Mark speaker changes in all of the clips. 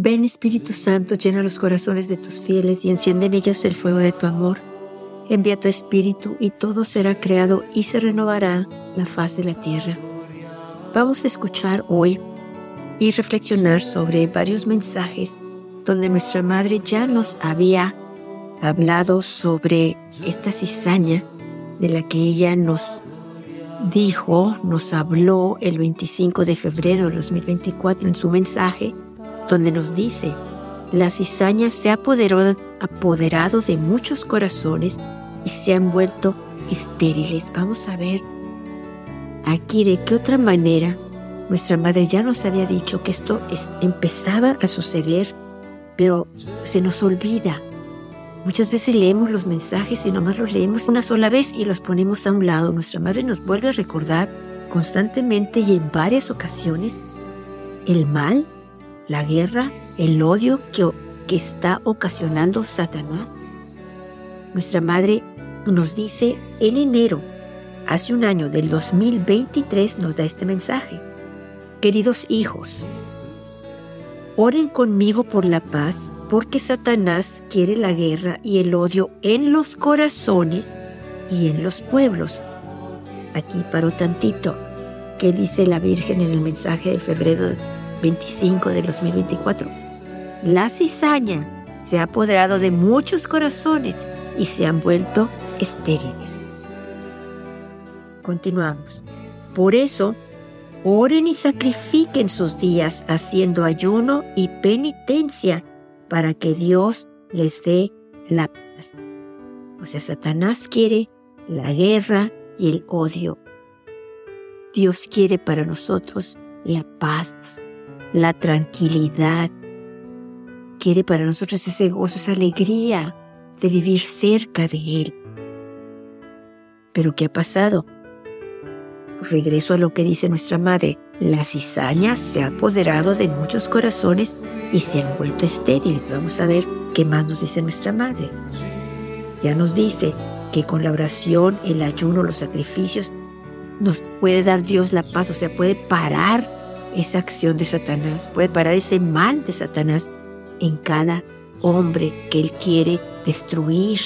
Speaker 1: Ven Espíritu Santo, llena los corazones de tus fieles y enciende en ellos el fuego de tu amor. Envía tu Espíritu y todo será creado y se renovará la faz de la tierra. Vamos a escuchar hoy y reflexionar sobre varios mensajes donde nuestra Madre ya nos había hablado sobre esta cizaña de la que ella nos dijo, nos habló el 25 de febrero de 2024 en su mensaje, donde nos dice, la cizaña se ha apoderado, apoderado de muchos corazones y se han vuelto estériles. Vamos a ver aquí de qué otra manera nuestra madre ya nos había dicho que esto empezaba a suceder, pero se nos olvida Muchas veces leemos los mensajes y nomás los leemos una sola vez y los ponemos a un lado. Nuestra madre nos vuelve a recordar constantemente y en varias ocasiones el mal, la guerra, el odio que, que está ocasionando Satanás. Nuestra madre nos dice en enero, hace un año del 2023, nos da este mensaje. Queridos hijos, Oren conmigo por la paz, porque Satanás quiere la guerra y el odio en los corazones y en los pueblos. Aquí paro tantito. ¿Qué dice la Virgen en el mensaje de febrero 25 de 2024? La cizaña se ha apoderado de muchos corazones y se han vuelto estériles. Continuamos. Por eso, Oren y sacrifiquen sus días haciendo ayuno y penitencia para que Dios les dé la paz. O sea, Satanás quiere la guerra y el odio. Dios quiere para nosotros la paz, la tranquilidad. Quiere para nosotros ese gozo, esa alegría de vivir cerca de Él. Pero ¿qué ha pasado? regreso a lo que dice nuestra madre, la cizaña se ha apoderado de muchos corazones y se han vuelto estériles. Vamos a ver qué más nos dice nuestra madre. Ya nos dice que con la oración, el ayuno, los sacrificios, nos puede dar Dios la paz, o sea, puede parar esa acción de Satanás, puede parar ese mal de Satanás en cada hombre que Él quiere destruir,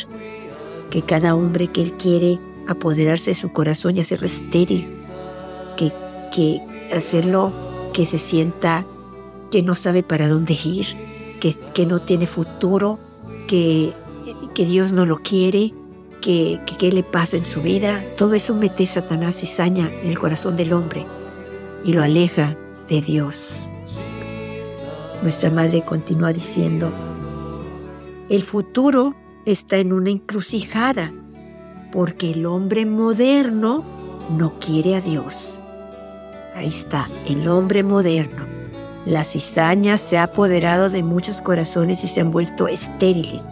Speaker 1: que cada hombre que Él quiere apoderarse de su corazón y hacerlo estéril, que, que hacerlo que se sienta que no sabe para dónde ir, que, que no tiene futuro, que, que Dios no lo quiere, que, qué le pasa en su vida. Todo eso mete Satanás cizaña en el corazón del hombre y lo aleja de Dios. Nuestra madre continúa diciendo, el futuro está en una encrucijada porque el hombre moderno no quiere a Dios. Ahí está, el hombre moderno. La cizaña se ha apoderado de muchos corazones y se han vuelto estériles,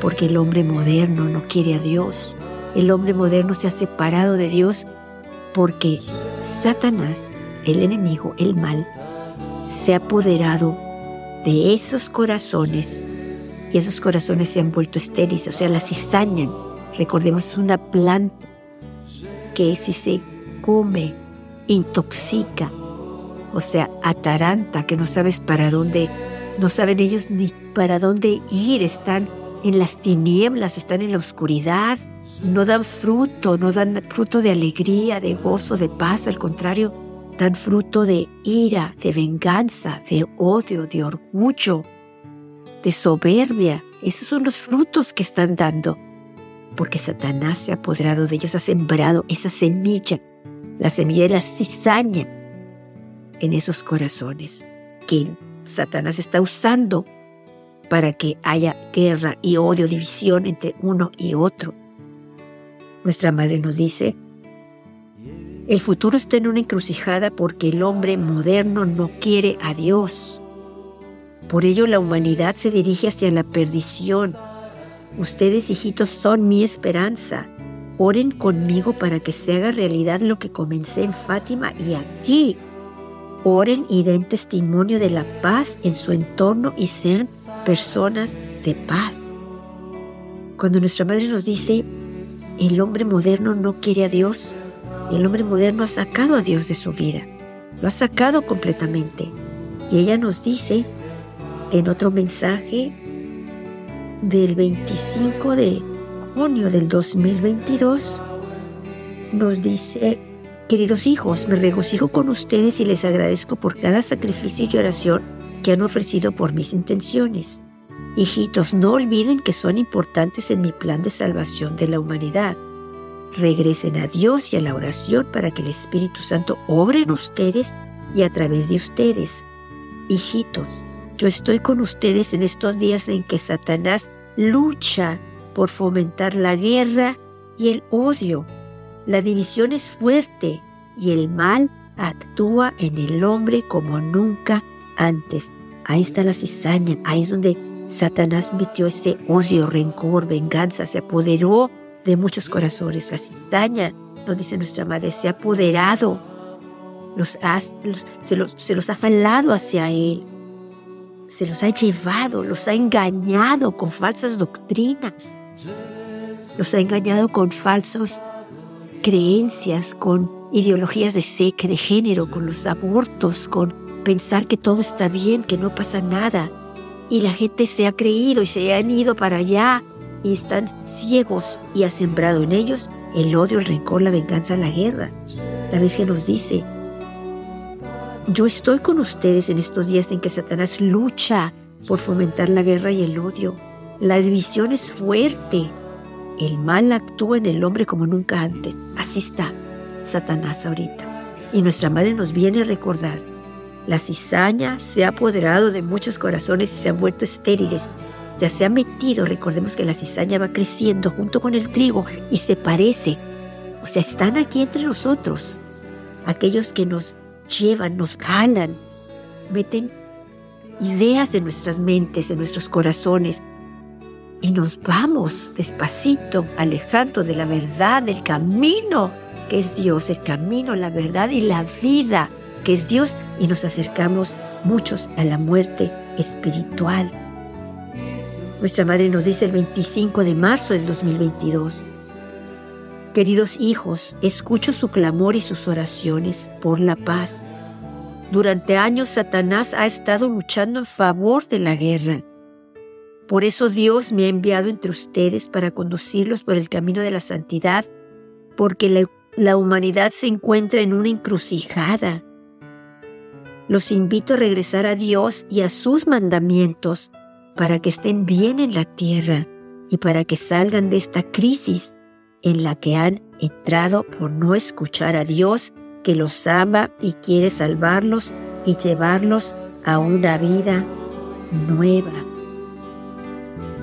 Speaker 1: porque el hombre moderno no quiere a Dios. El hombre moderno se ha separado de Dios porque Satanás, el enemigo, el mal, se ha apoderado de esos corazones y esos corazones se han vuelto estériles, o sea, la cizaña Recordemos, es una planta que si se come, intoxica, o sea, ataranta, que no sabes para dónde, no saben ellos ni para dónde ir, están en las tinieblas, están en la oscuridad, no dan fruto, no dan fruto de alegría, de gozo, de paz, al contrario, dan fruto de ira, de venganza, de odio, de orgullo, de soberbia. Esos son los frutos que están dando porque Satanás se ha apoderado de ellos, ha sembrado esa semilla, la semilla de la cizaña en esos corazones que Satanás está usando para que haya guerra y odio, división entre uno y otro. Nuestra madre nos dice, el futuro está en una encrucijada porque el hombre moderno no quiere a Dios. Por ello la humanidad se dirige hacia la perdición Ustedes, hijitos, son mi esperanza. Oren conmigo para que se haga realidad lo que comencé en Fátima y aquí. Oren y den testimonio de la paz en su entorno y sean personas de paz. Cuando nuestra madre nos dice, el hombre moderno no quiere a Dios, el hombre moderno ha sacado a Dios de su vida, lo ha sacado completamente. Y ella nos dice en otro mensaje del 25 de junio del 2022, nos dice, queridos hijos, me regocijo con ustedes y les agradezco por cada sacrificio y oración que han ofrecido por mis intenciones. Hijitos, no olviden que son importantes en mi plan de salvación de la humanidad. Regresen a Dios y a la oración para que el Espíritu Santo obre en ustedes y a través de ustedes. Hijitos, yo estoy con ustedes en estos días en que Satanás lucha por fomentar la guerra y el odio. La división es fuerte y el mal actúa en el hombre como nunca antes. Ahí está la cizaña, ahí es donde Satanás metió ese odio, rencor, venganza, se apoderó de muchos corazones. La cizaña, nos dice nuestra madre, se ha apoderado, los, se, los, se los ha jalado hacia él, se los ha llevado, los ha engañado con falsas doctrinas, los ha engañado con falsas creencias, con ideologías de, de género, con los abortos, con pensar que todo está bien, que no pasa nada. Y la gente se ha creído y se han ido para allá y están ciegos y ha sembrado en ellos el odio, el rencor, la venganza, la guerra. La Virgen nos dice, yo estoy con ustedes en estos días en que Satanás lucha por fomentar la guerra y el odio. La división es fuerte. El mal actúa en el hombre como nunca antes. Así está Satanás ahorita. Y nuestra madre nos viene a recordar la cizaña se ha apoderado de muchos corazones y se han vuelto estériles. Ya se ha metido, recordemos que la cizaña va creciendo junto con el trigo y se parece. O sea, están aquí entre nosotros. Aquellos que nos llevan, nos jalan, meten ideas en nuestras mentes, en nuestros corazones. Y nos vamos despacito, alejando de la verdad, del camino que es Dios, el camino, la verdad y la vida que es Dios y nos acercamos muchos a la muerte espiritual. Nuestra madre nos dice el 25 de marzo del 2022, Queridos hijos, escucho su clamor y sus oraciones por la paz. Durante años Satanás ha estado luchando en favor de la guerra. Por eso Dios me ha enviado entre ustedes para conducirlos por el camino de la santidad, porque la, la humanidad se encuentra en una encrucijada los invito a regresar a Dios y a sus mandamientos para que estén bien en la tierra y para que salgan de esta crisis en la que han entrado por no escuchar a Dios que los ama y quiere salvarlos y llevarlos a una vida nueva.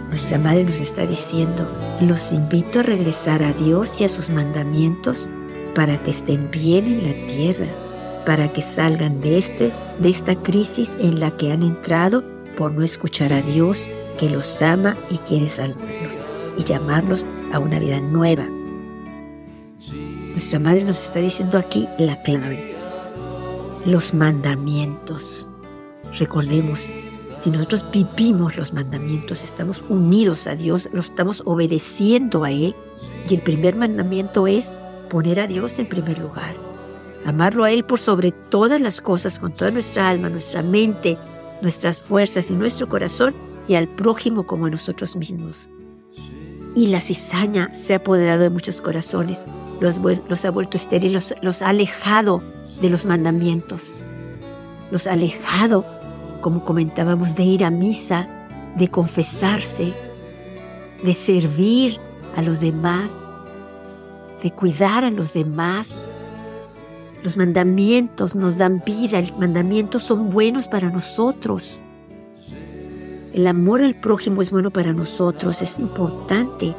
Speaker 1: Nuestra Madre nos está diciendo, los invito a regresar a Dios y a sus mandamientos para que estén bien en la tierra para que salgan de, este, de esta crisis en la que han entrado por no escuchar a Dios que los ama y quiere salvarlos y llamarlos a una vida nueva. Nuestra madre nos está diciendo aquí la clave, los mandamientos. Recordemos, si nosotros vivimos los mandamientos, estamos unidos a Dios, lo estamos obedeciendo a Él. Y el primer mandamiento es poner a Dios en primer lugar amarlo a Él por sobre todas las cosas, con toda nuestra alma, nuestra mente, nuestras fuerzas y nuestro corazón, y al prójimo como a nosotros mismos. Y la cizaña se ha apoderado de muchos corazones, los, los ha vuelto estériles, los, los ha alejado de los mandamientos, los ha alejado, como comentábamos, de ir a misa, de confesarse, de servir a los demás, de cuidar a los demás, los mandamientos nos dan vida, los mandamientos son buenos para nosotros. El amor al prójimo es bueno para nosotros, es importante.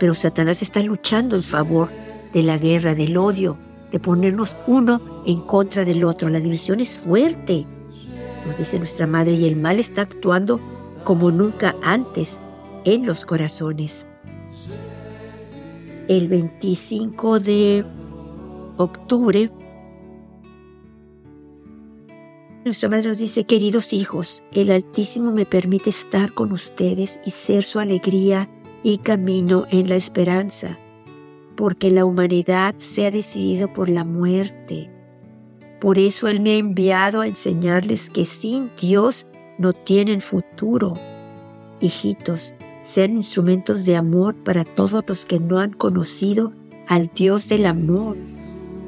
Speaker 1: Pero Satanás está luchando en favor de la guerra, del odio, de ponernos uno en contra del otro. La división es fuerte, nos dice nuestra madre, y el mal está actuando como nunca antes en los corazones. El 25 de octubre Nuestra Madre nos dice, queridos hijos, el Altísimo me permite estar con ustedes y ser su alegría y camino en la esperanza, porque la humanidad se ha decidido por la muerte. Por eso Él me ha enviado a enseñarles que sin Dios no tienen futuro. Hijitos, sean instrumentos de amor para todos los que no han conocido al Dios del amor.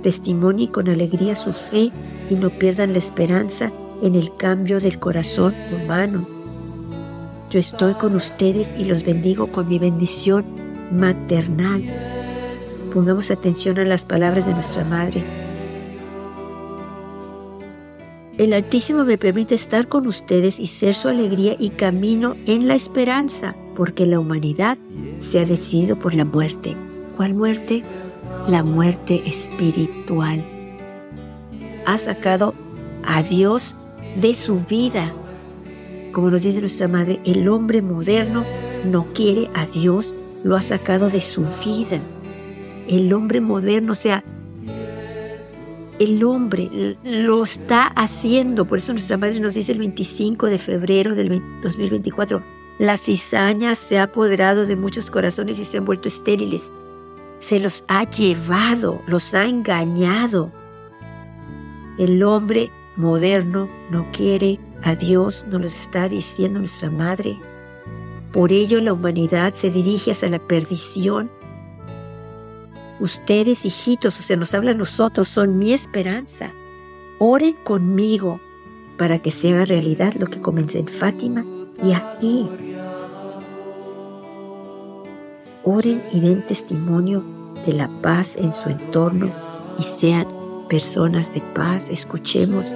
Speaker 1: Testimonien con alegría su fe y no pierdan la esperanza en el cambio del corazón humano. Yo estoy con ustedes y los bendigo con mi bendición maternal. Pongamos atención a las palabras de nuestra Madre. El Altísimo me permite estar con ustedes y ser su alegría y camino en la esperanza, porque la humanidad se ha decidido por la muerte. ¿Cuál muerte? La muerte espiritual. Ha sacado a Dios de su vida. Como nos dice nuestra madre, el hombre moderno no quiere a Dios, lo ha sacado de su vida. El hombre moderno, o sea, el hombre lo está haciendo. Por eso nuestra madre nos dice el 25 de febrero del 2024, la cizaña se ha apoderado de muchos corazones y se han vuelto estériles. Se los ha llevado, los ha engañado. El hombre moderno no quiere a Dios, nos lo está diciendo nuestra madre. Por ello la humanidad se dirige hacia la perdición. Ustedes, hijitos, o sea, nos habla a nosotros, son mi esperanza. Oren conmigo para que se haga realidad lo que comencé en Fátima y aquí. Oren y den testimonio de la paz en su entorno y sean personas de paz. Escuchemos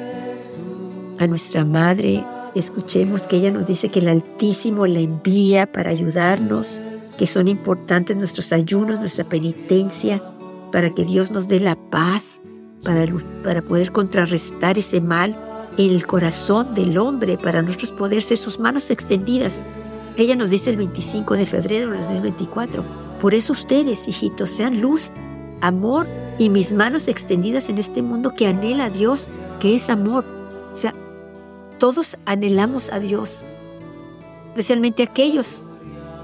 Speaker 1: a nuestra Madre, escuchemos que ella nos dice que el Altísimo la envía para ayudarnos, que son importantes nuestros ayunos, nuestra penitencia, para que Dios nos dé la paz, para, para poder contrarrestar ese mal en el corazón del hombre, para nosotros poder ser sus manos extendidas. Ella nos dice el 25 de febrero de 2024. Por eso ustedes, hijitos, sean luz, amor y mis manos extendidas en este mundo que anhela a Dios, que es amor. O sea, todos anhelamos a Dios, especialmente aquellos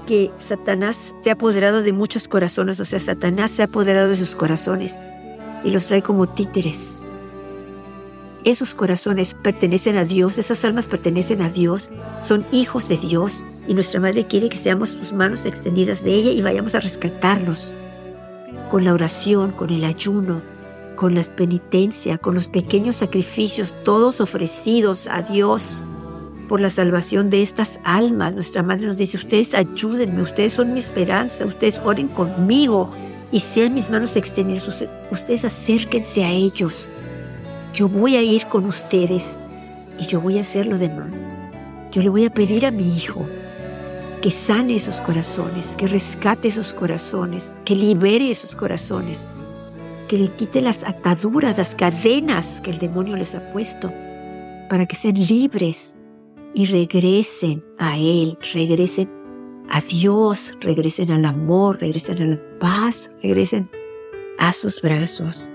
Speaker 1: que Satanás se ha apoderado de muchos corazones, o sea, Satanás se ha apoderado de sus corazones y los trae como títeres. Esos corazones pertenecen a Dios, esas almas pertenecen a Dios, son hijos de Dios y nuestra Madre quiere que seamos sus manos extendidas de ella y vayamos a rescatarlos con la oración, con el ayuno, con la penitencia, con los pequeños sacrificios, todos ofrecidos a Dios por la salvación de estas almas. Nuestra Madre nos dice, ustedes ayúdenme, ustedes son mi esperanza, ustedes oren conmigo y sean mis manos extendidas, ustedes acérquense a ellos. Yo voy a ir con ustedes y yo voy a hacer lo demás. Yo le voy a pedir a mi hijo que sane esos corazones, que rescate esos corazones, que libere esos corazones, que le quite las ataduras, las cadenas que el demonio les ha puesto, para que sean libres y regresen a Él, regresen a Dios, regresen al amor, regresen a la paz, regresen a sus brazos.